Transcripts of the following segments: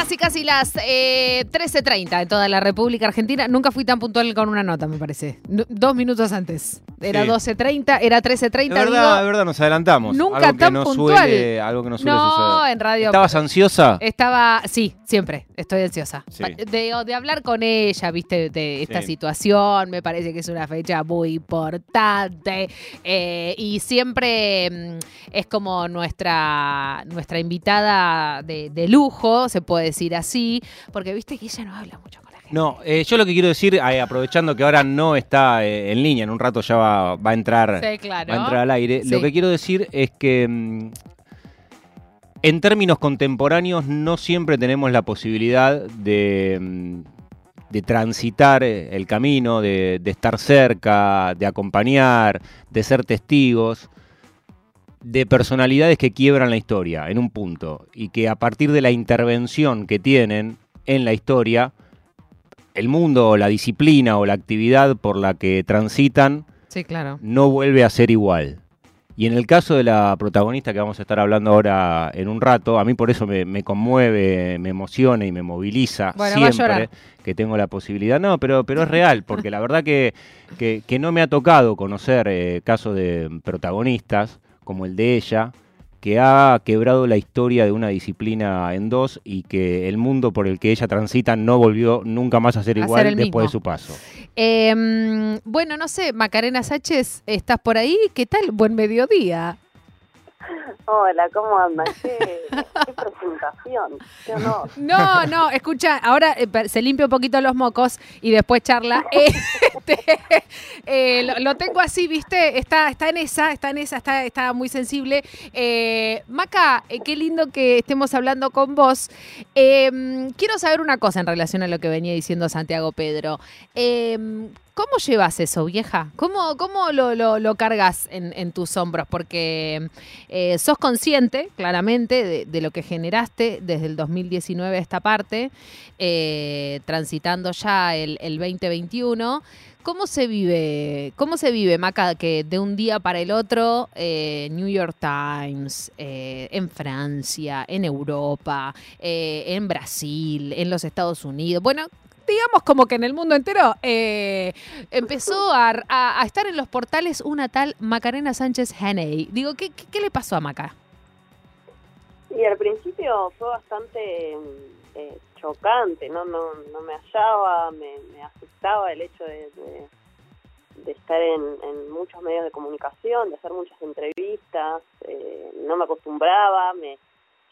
casi casi las eh, 13.30 en toda la República Argentina. Nunca fui tan puntual con una nota, me parece. Dos minutos antes. Era Sí. 12.30, era Es 13.30. verdad, digo, es verdad, nos adelantamos. Nunca algo que tan no puntual. Suele, algo que no suele no, suceder. en radio. ¿Estabas ansiosa? Estaba, sí, siempre, estoy ansiosa. Sí. De, de hablar con ella, viste, de esta Sí. situación, me parece que es una fecha muy importante. eh, y siempre mm, es como nuestra, nuestra invitada de, de lujo, se puede decir así, porque viste que ella no habla mucho con. No, eh, yo lo que quiero decir, eh, aprovechando que ahora no está eh, en línea, en un rato ya va, va a entrar, Sí, claro. va a entrar al aire, lo que quiero decir es que mm, en términos contemporáneos no siempre tenemos la posibilidad de, mm, de transitar el camino, de, de estar cerca, de acompañar, de ser testigos de personalidades que quiebran la historia en un punto y que a partir de la intervención que tienen en la historia, el mundo o la disciplina o la actividad por la que transitan Sí, claro. no vuelve a ser igual. Y en el caso de la protagonista que vamos a estar hablando ahora en un rato, a mí por eso me, me conmueve, me emociona y me moviliza Bueno, siempre llorar. que tengo la posibilidad. No, pero, pero es real, porque la verdad que, que, que no me ha tocado conocer eh, casos de protagonistas como el de ella, que ha quebrado la historia de una disciplina en dos y que el mundo por el que ella transita no volvió nunca más a ser A igual ser después de su paso. Eh, mm, bueno, no sé, Macarena Sánchez, ¿estás por ahí? ¿Qué tal? Buen mediodía. Hola, ¿cómo andan? Qué, qué presentación, qué honor. No, no, escucha, ahora eh, se limpia un poquito los mocos y después charla. Este, eh, lo, lo tengo así, ¿viste? Está, está en esa, está en esa, está, está muy sensible. Eh, Maca, qué lindo que estemos hablando con vos. Eh, quiero saber una cosa en relación a lo que venía diciendo Santiago Pedro. ¿Cómo llevas eso, vieja? ¿Cómo, cómo lo, lo, cargas en, en tus hombros? Porque eh, sos consciente, claramente, de, lo que generaste desde el 2019 a esta parte, eh, transitando ya el, el 2021. ¿Cómo se vive, cómo se vive, Maca, que de un día para el otro, eh, New York Times, en Francia, en Europa, en Brasil, en los Estados Unidos, bueno, digamos como que en el mundo entero eh, empezó a, estar en los portales una tal Macarena Sánchez Haney. Digo, ¿qué, le pasó a Maca? Y al principio fue bastante eh, chocante, no, no, no me hallaba, me, me asustaba el hecho de, de- estar en, en muchos medios de comunicación, de hacer muchas entrevistas, eh, no me acostumbraba, me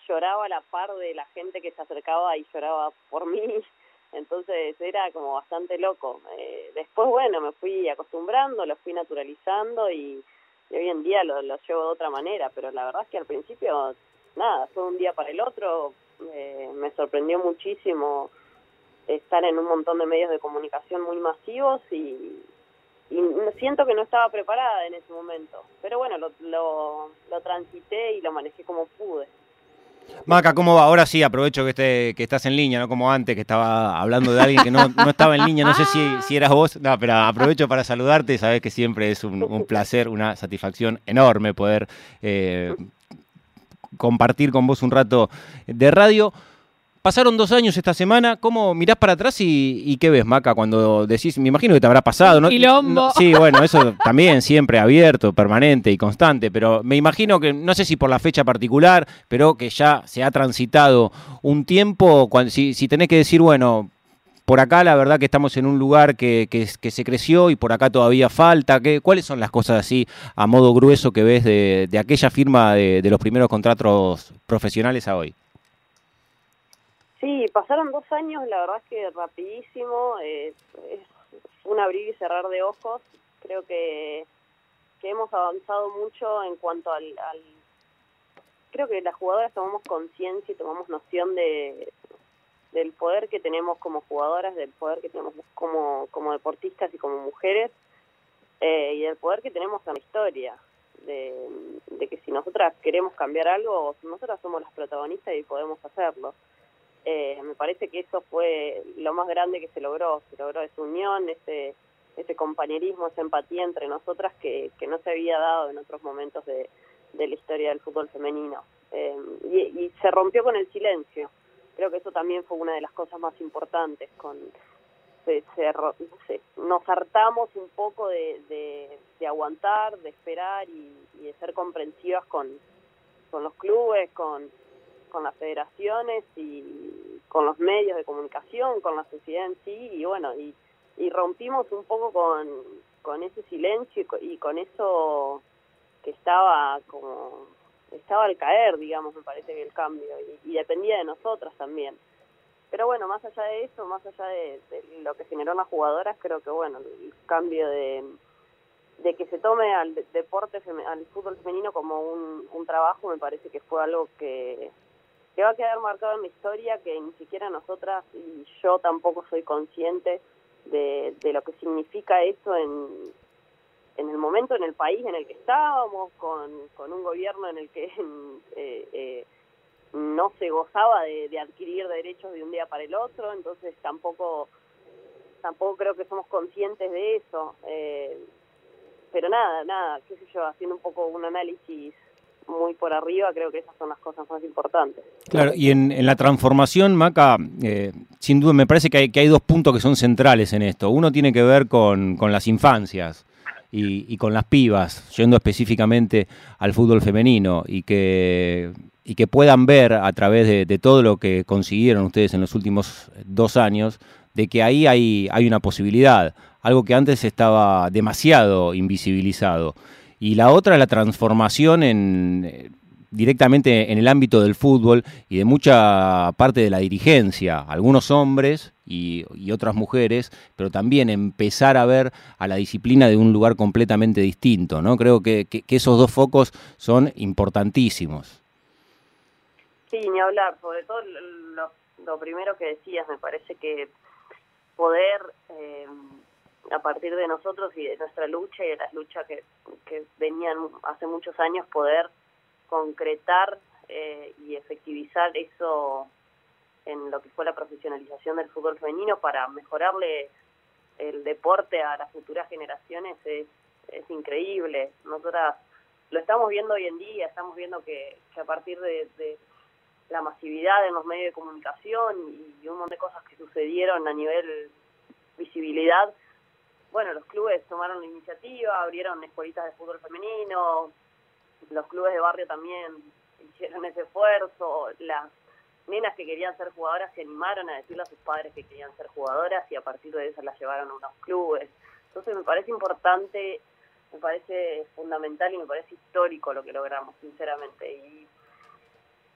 lloraba a la par de la gente que se acercaba y lloraba por mí, entonces era como bastante loco. Eh, después, bueno, me fui acostumbrando, lo fui naturalizando y, hoy en día lo, lo llevo de otra manera, pero la verdad es que al principio nada, fue un día para el otro, eh, me sorprendió muchísimo estar en un montón de medios de comunicación muy masivos y, y siento que no estaba preparada en ese momento, pero bueno, lo, lo, lo transité y lo manejé como pude. Maca, ¿cómo va? Ahora sí, aprovecho que, esté, que estás en línea, no como antes, que estaba hablando de alguien que no, no estaba en línea, no sé si, si eras vos, no, pero aprovecho para saludarte, sabes que siempre es un, placer, una satisfacción enorme poder eh, compartir con vos un rato de radio. Pasaron dos años esta semana, ¿cómo mirás para atrás y, y qué ves, Maca, cuando decís, me imagino que te habrá pasado, ¿no? Quilombo. No, sí, bueno, eso también siempre abierto, permanente y constante, pero me imagino que, no sé si por la fecha particular, pero que ya se ha transitado un tiempo, si, si tenés que decir, bueno, por acá la verdad que estamos en un lugar que, que, que se creció y por acá todavía falta, ¿qué, ¿cuáles son las cosas así a modo grueso que ves de, de aquella firma de, de los primeros contratos profesionales a hoy? Sí, pasaron dos años, la verdad es que rapidísimo, es, es un abrir y cerrar de ojos. Creo que, que hemos avanzado mucho en cuanto al, al- Creo que las jugadoras tomamos conciencia y tomamos noción de del poder que tenemos como jugadoras, del poder que tenemos como, como deportistas y como mujeres, eh, y del poder que tenemos en la historia. De, de que si nosotras queremos cambiar algo, nosotras somos las protagonistas y podemos hacerlo. Eh, me parece que eso fue lo más grande que se logró, se logró esa unión, ese, ese compañerismo, esa empatía entre nosotras que, que no se había dado en otros momentos de, de la historia del fútbol femenino. Eh, y, se rompió con el silencio, creo que eso también fue una de las cosas más importantes. Con, se, nos hartamos un poco de, de, aguantar, de esperar y, de ser comprensivas con, con los clubes, con, con las federaciones y con los medios de comunicación, con la sociedad en sí y bueno, y, y rompimos un poco con, con ese silencio y con eso que estaba como estaba al caer, digamos, me parece que el cambio, y, dependía de nosotras también. Pero bueno, más allá de eso, más allá de, lo que generó las jugadoras, creo que bueno, el cambio de, de que se tome al deporte, al fútbol femenino como un, un trabajo, me parece que fue algo que, que va a quedar marcado en la historia, que ni siquiera nosotras y yo tampoco soy consciente de, de lo que significa eso en, en el momento, en el país en el que estábamos, con, con un gobierno en el que eh, eh, no se gozaba de, adquirir derechos de un día para el otro, entonces tampoco tampoco creo que somos conscientes de eso. Eh, pero nada, nada, qué sé yo, haciendo un poco un análisis muy por arriba, creo que esas son las cosas más importantes. Claro, y en, la transformación, Maca, sin duda me parece que hay, que hay dos puntos que son centrales en esto. Uno tiene que ver con, con las infancias y, con las pibas, yendo específicamente al fútbol femenino y que, y que puedan ver a través de, todo lo que consiguieron ustedes en los últimos dos años, de que ahí hay, hay una posibilidad, algo que antes estaba demasiado invisibilizado. Y la otra, la transformación en directamente en el ámbito del fútbol y de mucha parte de la dirigencia, algunos hombres y, otras mujeres, pero también empezar a ver a la disciplina de un lugar completamente distinto, ¿no? Creo que, esos dos focos son importantísimos. Sí, ni hablar, sobre todo lo, primero que decías, me parece que poder, eh, a partir de nosotros y de nuestra lucha y de las luchas que, que venían hace muchos años, poder concretar eh, y efectivizar eso en lo que fue la profesionalización del fútbol femenino para mejorarle el deporte a las futuras generaciones es, es increíble. Nosotras lo estamos viendo hoy en día, estamos viendo que, a partir de, la masividad en los medios de comunicación y, un montón de cosas que sucedieron a nivel visibilidad, bueno, los clubes tomaron la iniciativa, abrieron escuelitas de fútbol femenino, los clubes de barrio también hicieron ese esfuerzo, las nenas que querían ser jugadoras se animaron a decirle a sus padres que querían ser jugadoras y a partir de eso las llevaron a unos clubes. Entonces me parece importante, me parece fundamental y me parece histórico lo que logramos, sinceramente. Y,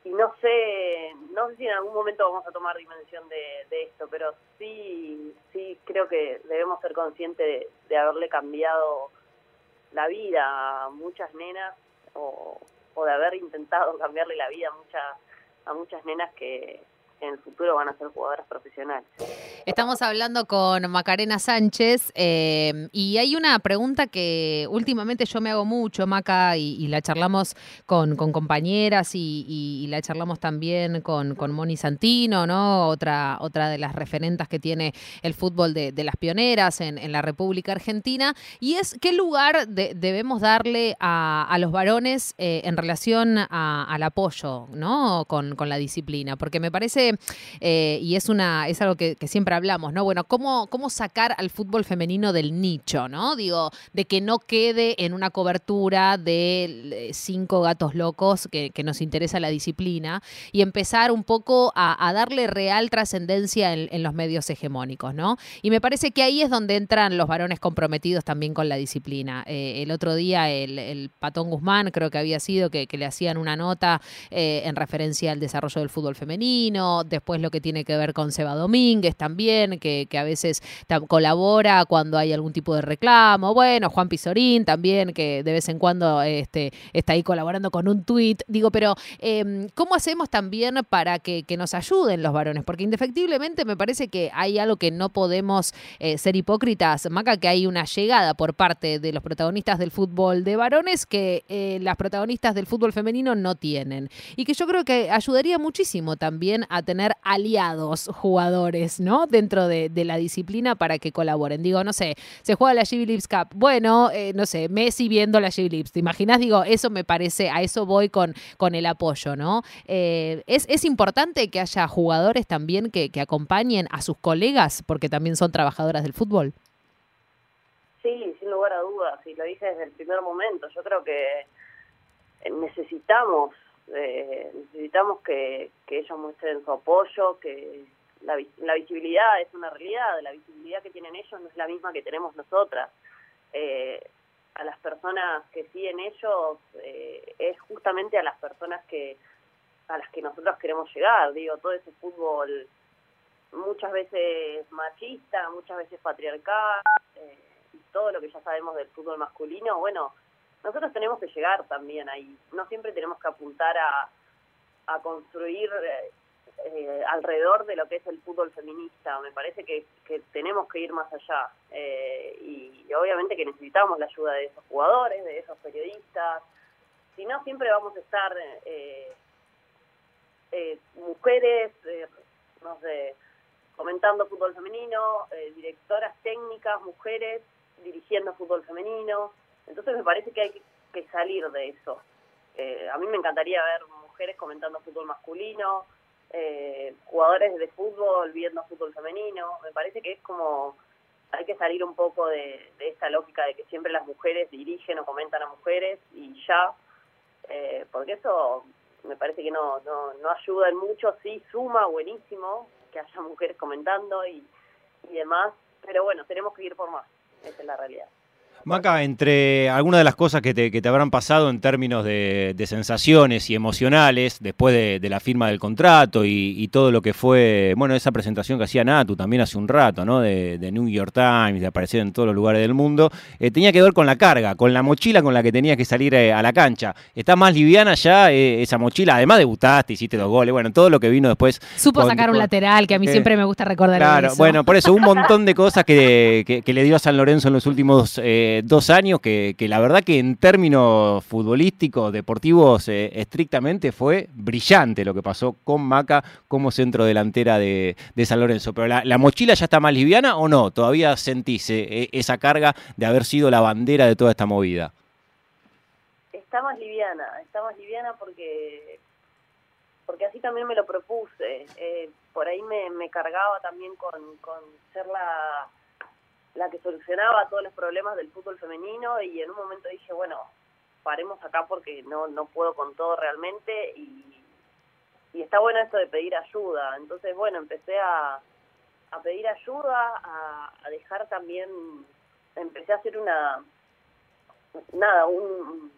y no sé, no sé si en algún momento vamos a tomar dimensión de, de esto, pero sí, sí creo que debemos ser conscientes de haberle cambiado la vida a muchas nenas o, o de haber intentado cambiarle la vida a muchas a muchas nenas que, en el futuro van a ser jugadoras profesionales. Estamos hablando con Macarena Sánchez eh, y hay una pregunta que últimamente yo me hago mucho, Maca, y, la charlamos con, compañeras y, la charlamos también con, Moni Santino, ¿no? Otra, otra de las referentas que tiene el fútbol de, las pioneras en, la República Argentina, y es qué lugar debemos darle a, los varones eh, en relación al apoyo, ¿no? Con la disciplina, porque me parece eh, y es una es algo que, siempre hablamos, ¿no? Bueno, ¿cómo, ¿cómo sacar al fútbol femenino del nicho, ¿no? Digo, de que no quede en una cobertura de cinco gatos locos que, nos interesa la disciplina y empezar un poco a, darle real trascendencia en, los medios hegemónicos, ¿no? Y me parece que ahí es donde entran los varones comprometidos también con la disciplina. Eh, el otro día el, Patón Guzmán creo que había sido que, le hacían una nota eh, en referencia al desarrollo del fútbol femenino, después lo que tiene que ver con Seba Domínguez también, que, a veces colabora cuando hay algún tipo de reclamo, bueno, Juan Pizorín también, que de vez en cuando este, está ahí colaborando con un tuit, digo, pero em, ¿cómo hacemos también para que, nos ayuden los varones? Porque indefectiblemente me parece que hay algo que no podemos eh, ser hipócritas, Maca, que hay una llegada por parte de los protagonistas del fútbol de varones que eh, las protagonistas del fútbol femenino no tienen. Y que yo creo que ayudaría muchísimo también a tener aliados jugadores, ¿no? Dentro de, la disciplina para que colaboren. Digo, no sé, se juega la GB Lips Cup. Bueno, eh, no sé, Messi viendo la GB Lips. ¿Te imaginas? Digo, eso me parece, a eso voy con, con el apoyo, ¿no? Eh, es, es, importante que haya jugadores también que, que acompañen a sus colegas, porque también son trabajadoras del fútbol. Sí, sin lugar a dudas, y lo dije desde el primer momento. Yo creo que necesitamos eh, necesitamos que, ellos muestren su apoyo, que la, la visibilidad es una realidad, la visibilidad que tienen ellos no es la misma que tenemos nosotras. Eh, a las personas que siguen ellos eh, es justamente a las personas que a las que nosotros queremos llegar, digo, todo ese fútbol muchas veces machista, muchas veces patriarcal, eh, y todo lo que ya sabemos del fútbol masculino, bueno, nosotros tenemos que llegar también ahí. No siempre tenemos que apuntar a, construir eh, eh, alrededor de lo que es el fútbol feminista. Me parece que, tenemos que ir más allá. Eh, y, obviamente que necesitamos la ayuda de esos jugadores, de esos periodistas. Si no, siempre vamos a estar mujeres, no sé, comentando fútbol femenino, directoras técnicas, mujeres dirigiendo fútbol femenino. Entonces me parece que hay que salir de eso. Eh, a mí me encantaría ver mujeres comentando fútbol masculino, eh, jugadores de fútbol viendo fútbol femenino. Me parece que es como hay que salir un poco de, de esta lógica de que siempre las mujeres dirigen o comentan a mujeres y ya, eh, porque eso me parece que no, no, no ayuda en mucho, sí suma buenísimo que haya mujeres comentando y, y demás, pero bueno, tenemos que ir por más, esa es la realidad. Maca, entre algunas de las cosas que te, que te habrán pasado en términos de, sensaciones y emocionales después de, la firma del contrato y, todo lo que fue, bueno, esa presentación que hacía Natu también hace un rato, ¿no? De, New York Times, de aparecer en todos los lugares del mundo, eh, tenía que ver con la carga, con la mochila con la que tenías que salir eh, a la cancha. ¿Está más liviana ya eh, esa mochila? Además debutaste, hiciste dos goles, bueno, todo lo que vino después. Supo sacar un lateral, que a mí siempre me gusta recordar Claro, bueno, por eso un montón de cosas que, que, le dio a San Lorenzo en los últimos dos años que, la verdad que en términos futbolísticos, deportivos, eh, estrictamente fue brillante lo que pasó con Maca como centro delantera de, San Lorenzo. Pero la, mochila ya está más liviana o no? ¿Todavía sentís eh, esa carga de haber sido la bandera de toda esta movida? Está más liviana, está más liviana porque porque así también me lo propuse. Eh, por ahí me, cargaba también con ser la la que solucionaba todos los problemas del fútbol femenino y en un momento dije, bueno, paremos acá porque no, no puedo con todo realmente y, y está bueno esto de pedir ayuda. Entonces, bueno, empecé a, a pedir ayuda, a, a dejar también, empecé a hacer una, nada, un,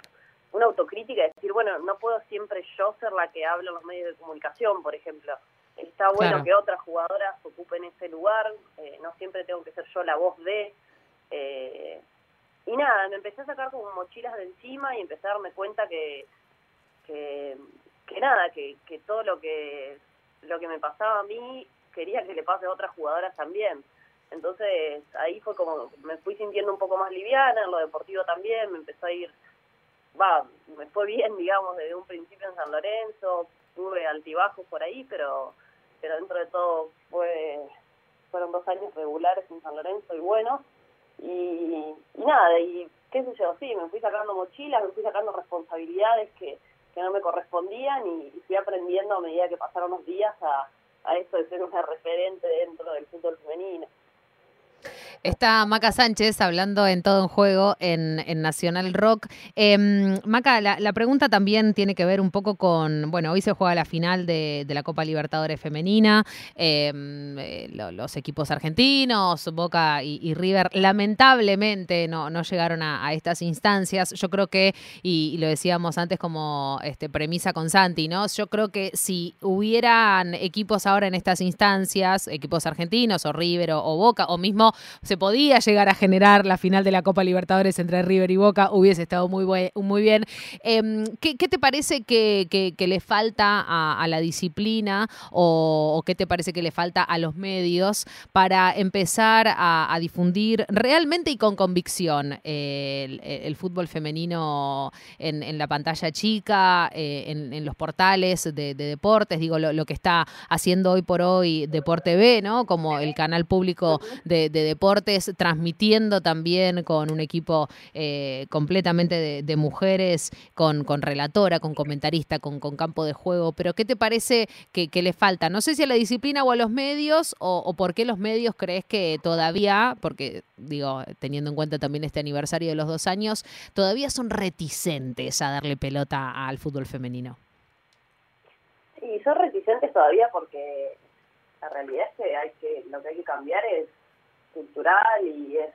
una autocrítica, decir, bueno, no puedo siempre yo ser la que habla en los medios de comunicación, por ejemplo Está bueno que otras jugadoras ocupen ese lugar, eh, no siempre tengo que ser yo la voz de... Eh, y nada, me empecé a sacar como mochilas de encima y empecé a darme cuenta que, que, nada, que, que todo lo que, lo que me pasaba a mí quería que le pase a otras jugadoras también. Entonces ahí fue como, me fui sintiendo un poco más liviana, en lo deportivo también, me empezó a ir, va, me fue bien, digamos, desde un principio en San Lorenzo, tuve altibajos por ahí, pero pero dentro de todo fue fueron dos años regulares en San Lorenzo y bueno y, nada y qué sé yo sí me fui sacando mochilas me fui sacando responsabilidades que, no me correspondían y, fui aprendiendo a medida que pasaron los días a, a esto de ser una referente dentro del fútbol femenino Está Maca Sánchez hablando en todo en juego en, Nacional Rock. Em, Maca, la, pregunta también tiene que ver un poco con, bueno, hoy se juega la final de, la Copa Libertadores Femenina, em, eh, los equipos argentinos, Boca y, River, lamentablemente no, no llegaron a, estas instancias. Yo creo que, y, lo decíamos antes como este, premisa con Santi, ¿no? Yo creo que si hubieran equipos ahora en estas instancias, equipos argentinos o River o, Boca, o mismo se podía llegar a generar la final de la Copa Libertadores entre River y Boca, hubiese estado muy, muy bien. Em, ¿qué, te parece que, le falta a, la disciplina o, qué te parece que le falta a los medios para empezar a, difundir realmente y con convicción el, fútbol femenino en, la pantalla chica, eh, en, los portales de, deportes? Digo, lo, que está haciendo hoy por hoy Deporte B, ¿no? Como el canal público de, deportes, transmitiendo también con un equipo eh, completamente de, mujeres, con, con relatora, con comentarista, con, con campo de juego. Pero ¿qué te parece que, le falta? No sé si a la disciplina o a los medios, o, por qué los medios crees que todavía, porque digo, teniendo en cuenta también este aniversario de los dos años, todavía son reticentes a darle pelota al fútbol femenino. Sí, son reticentes todavía porque la realidad es que, hay que lo que hay que cambiar es cultural y es,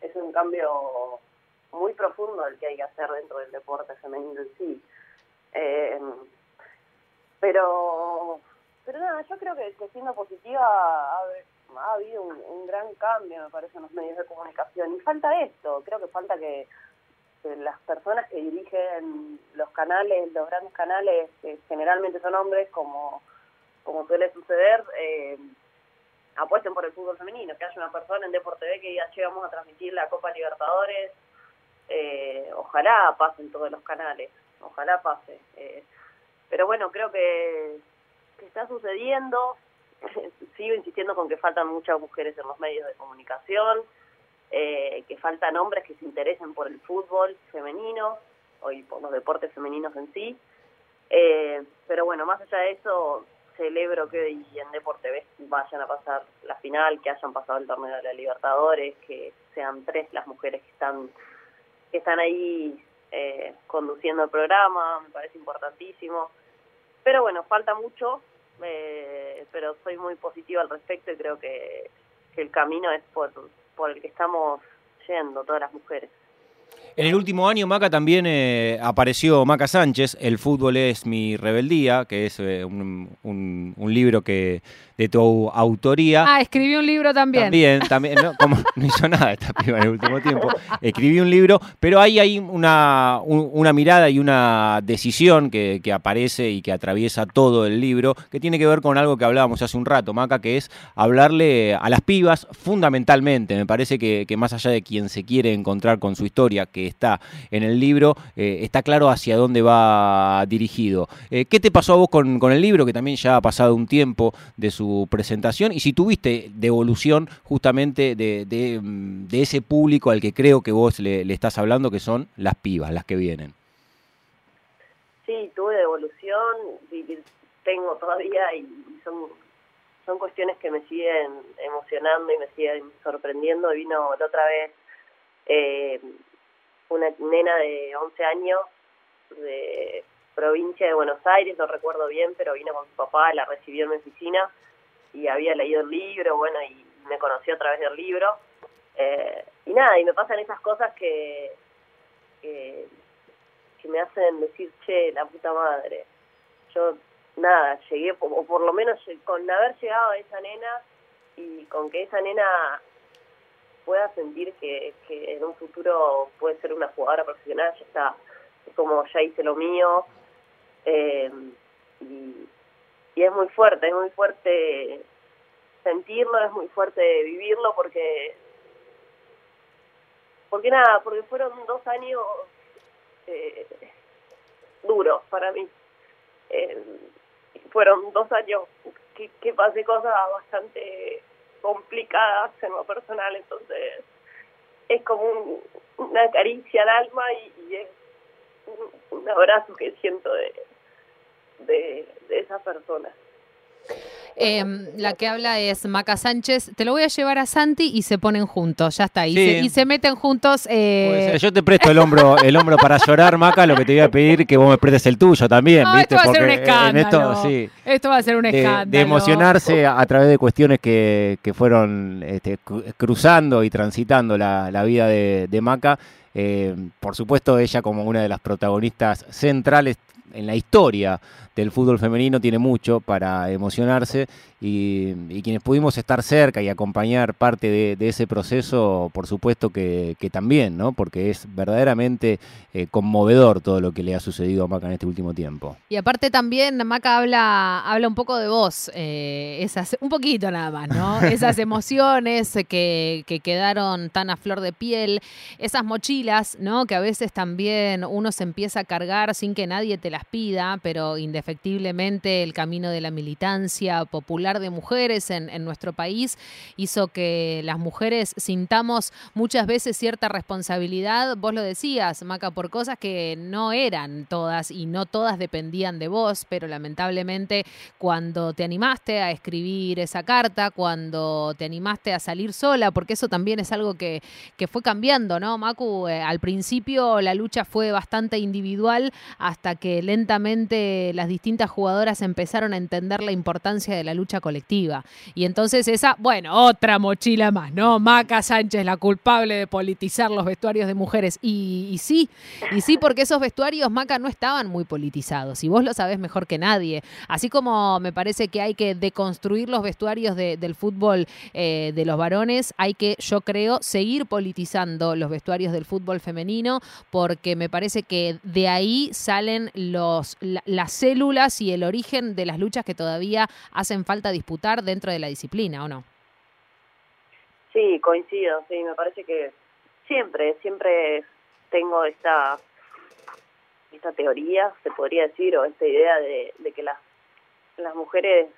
es un cambio muy profundo el que hay que hacer dentro del deporte femenino en sí. Eh, pero, pero nada, yo creo que, siendo positiva ha, habido un, gran cambio, me parece, en los medios de comunicación. Y falta esto, creo que falta que, las personas que dirigen los canales, los grandes canales, que generalmente son hombres, como, como suele suceder, eh, apuesten por el fútbol femenino, que haya una persona en Deporte B que diga, che, vamos a transmitir la Copa Libertadores, eh, ojalá pasen todos los canales, ojalá pase. Eh, pero bueno, creo que, está sucediendo. Sigo insistiendo con que faltan muchas mujeres en los medios de comunicación, eh, que faltan hombres que se interesen por el fútbol femenino y por los deportes femeninos en sí. Eh, pero bueno, más allá de eso, celebro que hoy en Deporte B vayan a pasar la final, que hayan pasado el torneo de la Libertadores, que sean tres las mujeres que están que están ahí eh, conduciendo el programa, me parece importantísimo. Pero bueno, falta mucho, eh, pero soy muy positiva al respecto y creo que, el camino es por, por el que estamos yendo todas las mujeres. En el último año, Maca, también eh, apareció Maca Sánchez, El fútbol es mi rebeldía, que es un, un, libro que de tu autoría. Ah, escribí un libro también. También, también, no, como no hizo nada esta piba en el último tiempo. Escribí un libro, pero ahí hay una, una mirada y una decisión que, aparece y que atraviesa todo el libro, que tiene que ver con algo que hablábamos hace un rato, Maca, que es hablarle a las pibas fundamentalmente. Me parece que, más allá de quien se quiere encontrar con su historia, que está en el libro, eh, está claro hacia dónde va dirigido. Eh, ¿Qué te pasó a vos con, con el libro, que también ya ha pasado un tiempo de su presentación y si tuviste devolución justamente de, mm, de, ese público al que creo que vos le, estás hablando, que son las pibas, las que vienen. Sí, tuve devolución, tengo todavía y son, son cuestiones que me siguen emocionando y me siguen sorprendiendo. Vino la otra vez eh, una nena de 11 años de provincia de Buenos Aires, no recuerdo bien, pero vino con su papá, la recibió en mi oficina y había leído el libro, bueno, y me conoció a través del libro. Eh, y nada, y me pasan esas cosas que, que, me hacen decir, che, la puta madre. Yo, nada, llegué, o por lo menos con haber llegado a esa nena y con que esa nena pueda sentir que, que en un futuro puede ser una jugadora profesional, ya está, es como ya hice lo mío. Eh, y, y es muy fuerte, es muy fuerte sentirlo, es muy fuerte vivirlo porque porque nada, porque fueron dos años eh, duros para mí. Eh, fueron dos años que, que pasé cosas bastante complicadas en lo personal, entonces es como una caricia al alma y, es un, abrazo que siento de, de, de esa persona. Em, la que habla es Maca Sánchez. Te lo voy a llevar a Santi y se ponen juntos, ya está. Y, se, meten juntos. Eh... Yo te presto el hombro, el hombro para llorar, Maca. Lo que te voy a pedir es que vos me prestes el tuyo también. Esto va a ser un escándalo. Esto, va a ser un escándalo. De, emocionarse a, través de cuestiones que, fueron este, cruzando y transitando la, vida de, Maca. Eh, por supuesto, ella como una de las protagonistas centrales en la historia del fútbol femenino tiene mucho para emocionarse y, quienes pudimos estar cerca y acompañar parte de, ese proceso, por supuesto que, también, ¿no? Porque es verdaderamente eh, conmovedor todo lo que le ha sucedido a Maca en este último tiempo. Y aparte también Maca habla, habla un poco de vos, eh, esas, un poquito nada más, ¿no? Esas emociones que, que quedaron tan a flor de piel, esas mochilas, ¿no? Que a veces también uno se empieza a cargar sin que nadie te las pida, pero indefectiblemente el camino de la militancia popular de mujeres en, nuestro país hizo que las mujeres sintamos muchas veces cierta responsabilidad. Vos lo decías, Maca, por cosas que no eran todas y no todas dependían de vos, pero lamentablemente cuando te animaste a escribir esa carta, cuando te animaste a salir sola, porque eso también es algo que, que fue cambiando, ¿no, Macu? Eh, al principio la lucha fue bastante individual hasta que lentamente las distintas jugadoras empezaron a entender la importancia de la lucha colectiva. Y entonces esa, bueno, otra mochila más, ¿no? Maca Sánchez, la culpable de politizar los vestuarios de mujeres. Y, sí, y sí, porque esos vestuarios, Maca, no estaban muy politizados. Y vos lo sabés mejor que nadie. Así como me parece que hay que deconstruir los vestuarios del fútbol eh, de los varones, hay que, yo creo, seguir politizando los vestuarios del fútbol femenino, porque me parece que de ahí salen los, las células y el origen de las luchas que todavía hacen falta disputar dentro de la disciplina, ¿o no? Sí, coincido, sí, me parece que siempre, siempre tengo esta, esta teoría, se podría decir, o esta idea de, que las, las mujeres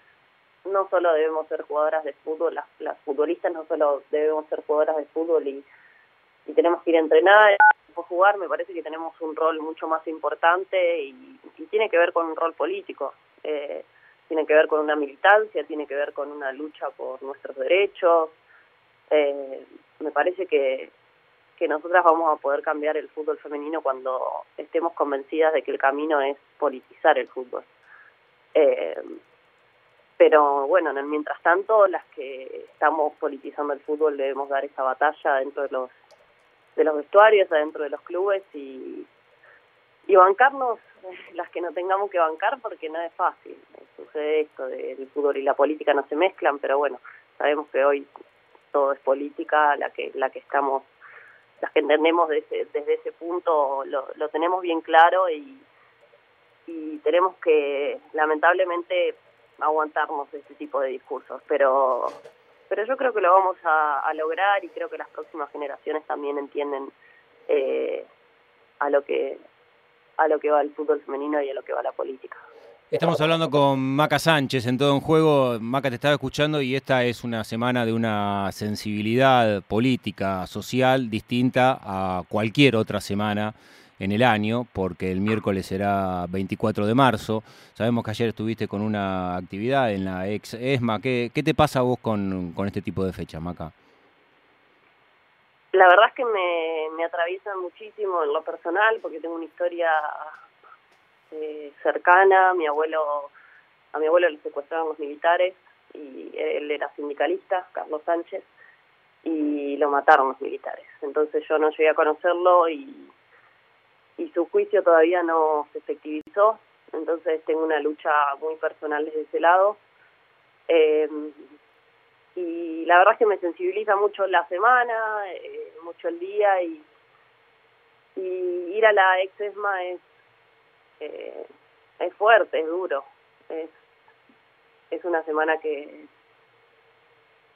no solo debemos ser jugadoras de fútbol, las, futbolistas no solo debemos ser jugadoras de fútbol y, y tenemos que ir a entrenar, jugar, me parece que tenemos un rol mucho más importante y, y tiene que ver con un rol político. Eh, tiene que ver con una militancia, tiene que ver con una lucha por nuestros derechos. Eh, me parece que, que nosotras vamos a poder cambiar el fútbol femenino cuando estemos convencidas de que el camino es politizar el fútbol. Eh, pero bueno, en el mientras tanto, las que estamos politizando el fútbol debemos dar esa batalla dentro de los de los vestuarios, adentro de los clubes y, y bancarnos las que no tengamos que bancar porque no es fácil. Sucede esto del fútbol y la política no se mezclan, pero bueno, sabemos que hoy todo es política, la que la que estamos, las que entendemos desde, desde ese punto lo, lo tenemos bien claro y, y tenemos que lamentablemente aguantarnos este tipo de discursos, pero pero yo creo que lo vamos a, a lograr y creo que las próximas generaciones también entienden eh, a lo que a lo que va el fútbol femenino y a lo que va la política. Estamos hablando con Maca Sánchez en todo un juego. Maca te estaba escuchando y esta es una semana de una sensibilidad política, social distinta a cualquier otra semana en el año, porque el miércoles será 24 de marzo. Sabemos que ayer estuviste con una actividad en la ex ESMA. ¿Qué, te pasa a vos con este tipo de fechas, Maca? La verdad es que me, me atraviesa muchísimo en lo personal porque tengo una historia eh, cercana. Mi abuelo, a mi abuelo le secuestraron los militares y él era sindicalista, Carlos Sánchez, y lo mataron los militares. Entonces yo no llegué a conocerlo y, y su juicio todavía no se efectivizó. Entonces tengo una lucha muy personal desde ese lado. Eh, y la verdad es que me sensibiliza mucho la semana, eh, mucho el día y, ir a la ex ESMA es, eh, es fuerte, es duro, es, es una semana que,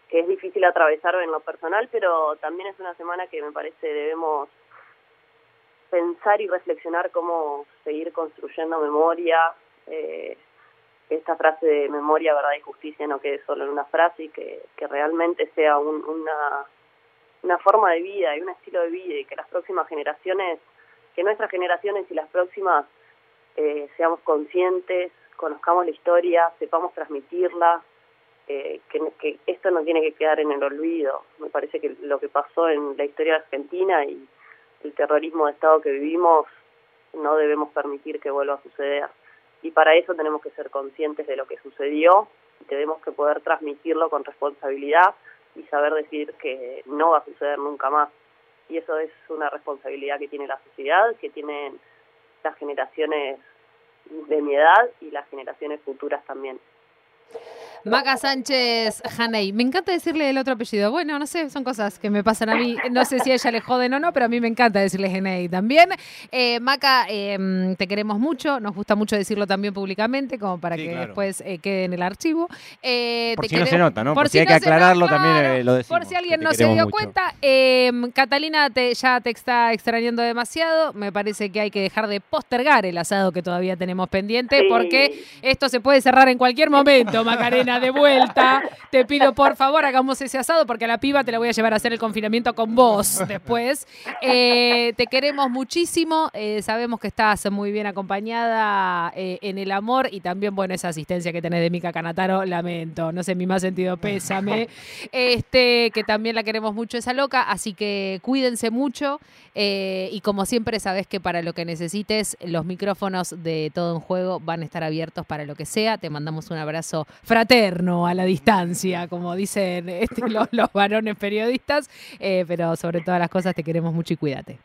que es difícil atravesar en lo personal, pero también es una semana que me parece debemos pensar y reflexionar cómo seguir construyendo memoria, eh, esta frase de memoria, verdad y justicia no quede solo en una frase y que, que realmente sea una, una forma de vida y un estilo de vida y que las próximas generaciones, que nuestras generaciones y las próximas eh, seamos conscientes, conozcamos la historia, sepamos transmitirla, eh, que, que esto no tiene que quedar en el olvido. Me parece que lo que pasó en la historia argentina y el terrorismo de Estado que vivimos no debemos permitir que vuelva a suceder y para eso tenemos que ser conscientes de lo que sucedió y tenemos que poder transmitirlo con responsabilidad y saber decir que no va a suceder nunca más. Y eso es una responsabilidad que tiene la sociedad, que tienen las generaciones de mi edad y las generaciones futuras también. Maca Sánchez Haney. Me encanta decirle el otro apellido. Bueno, no sé, son cosas que me pasan a mí. No sé si a ella le joden o no, pero a mí me encanta decirle Haney también. Eh, Maca, eh, te queremos mucho. Nos gusta mucho decirlo también públicamente, como para Sí, que claro. después eh, quede en el archivo. Eh, Por te si no se nota, ¿no? Por si hay no que nota, aclararlo, también, eh, lo decimos, Por si alguien no se dio mucho. cuenta, eh, Catalina te, ya te está extrañando demasiado. Me parece que hay que dejar de postergar el asado que todavía tenemos pendiente, Sí. porque esto se puede cerrar en cualquier momento, Macarena, de vuelta. Te pido, por favor, hagamos ese asado, porque a la piba te la voy a llevar a hacer el confinamiento con vos después. Eh, te queremos muchísimo. eh, sabemos que estás muy bien acompañada eh, en el amor y también, bueno, esa asistencia que tenés de Mica Canataro, lamento. No sé, mi más sentido, pésame. Este, que también la queremos mucho esa loca, así que cuídense mucho. y como siempre, sabes que para lo que necesites, los micrófonos de todo en juego van a estar abiertos para lo que sea. Te mandamos un abrazo fraterno a la distancia, como dicen este, los, los varones periodistas. eh, pero sobre todas las cosas, te queremos mucho y cuídate.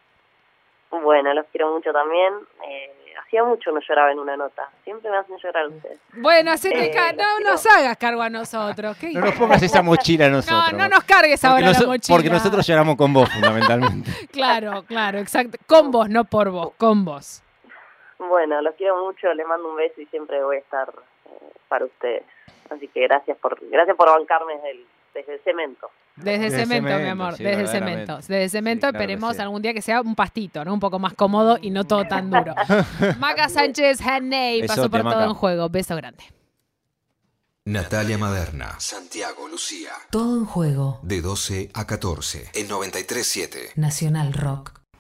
Bueno, los quiero mucho también. Eh, hacía mucho no lloraba en una nota. Siempre me hacen llorar ustedes. Bueno, Eh, no quiero- nos hagas cargo a nosotros. ¿qué No nos pongas esa mochila a No, nosotros. no nos cargues porque, ahora noso- la mochila. porque nosotros lloramos con vos, fundamentalmente. Claro, claro, exacto. Con vos, no por vos, con vos. Bueno, los quiero mucho, les mando un beso y siempre voy a estar eh, para ustedes. Así que gracias por gracias por bancarme desde el, desde el cemento. Desde Desde cemento, mi amor, sí, desde cemento. Desde cemento Sí, claro que esperemos sí. algún día que sea un pastito, ¿no? Un poco más cómodo y no todo tan duro. Maca Sánchez, Haney, pasó por todo Maca. en juego. Beso grande. Natalia Maderna, Santiago Lucía, Todo en juego. de 12 a 14, en 93.7. Nacional Rock.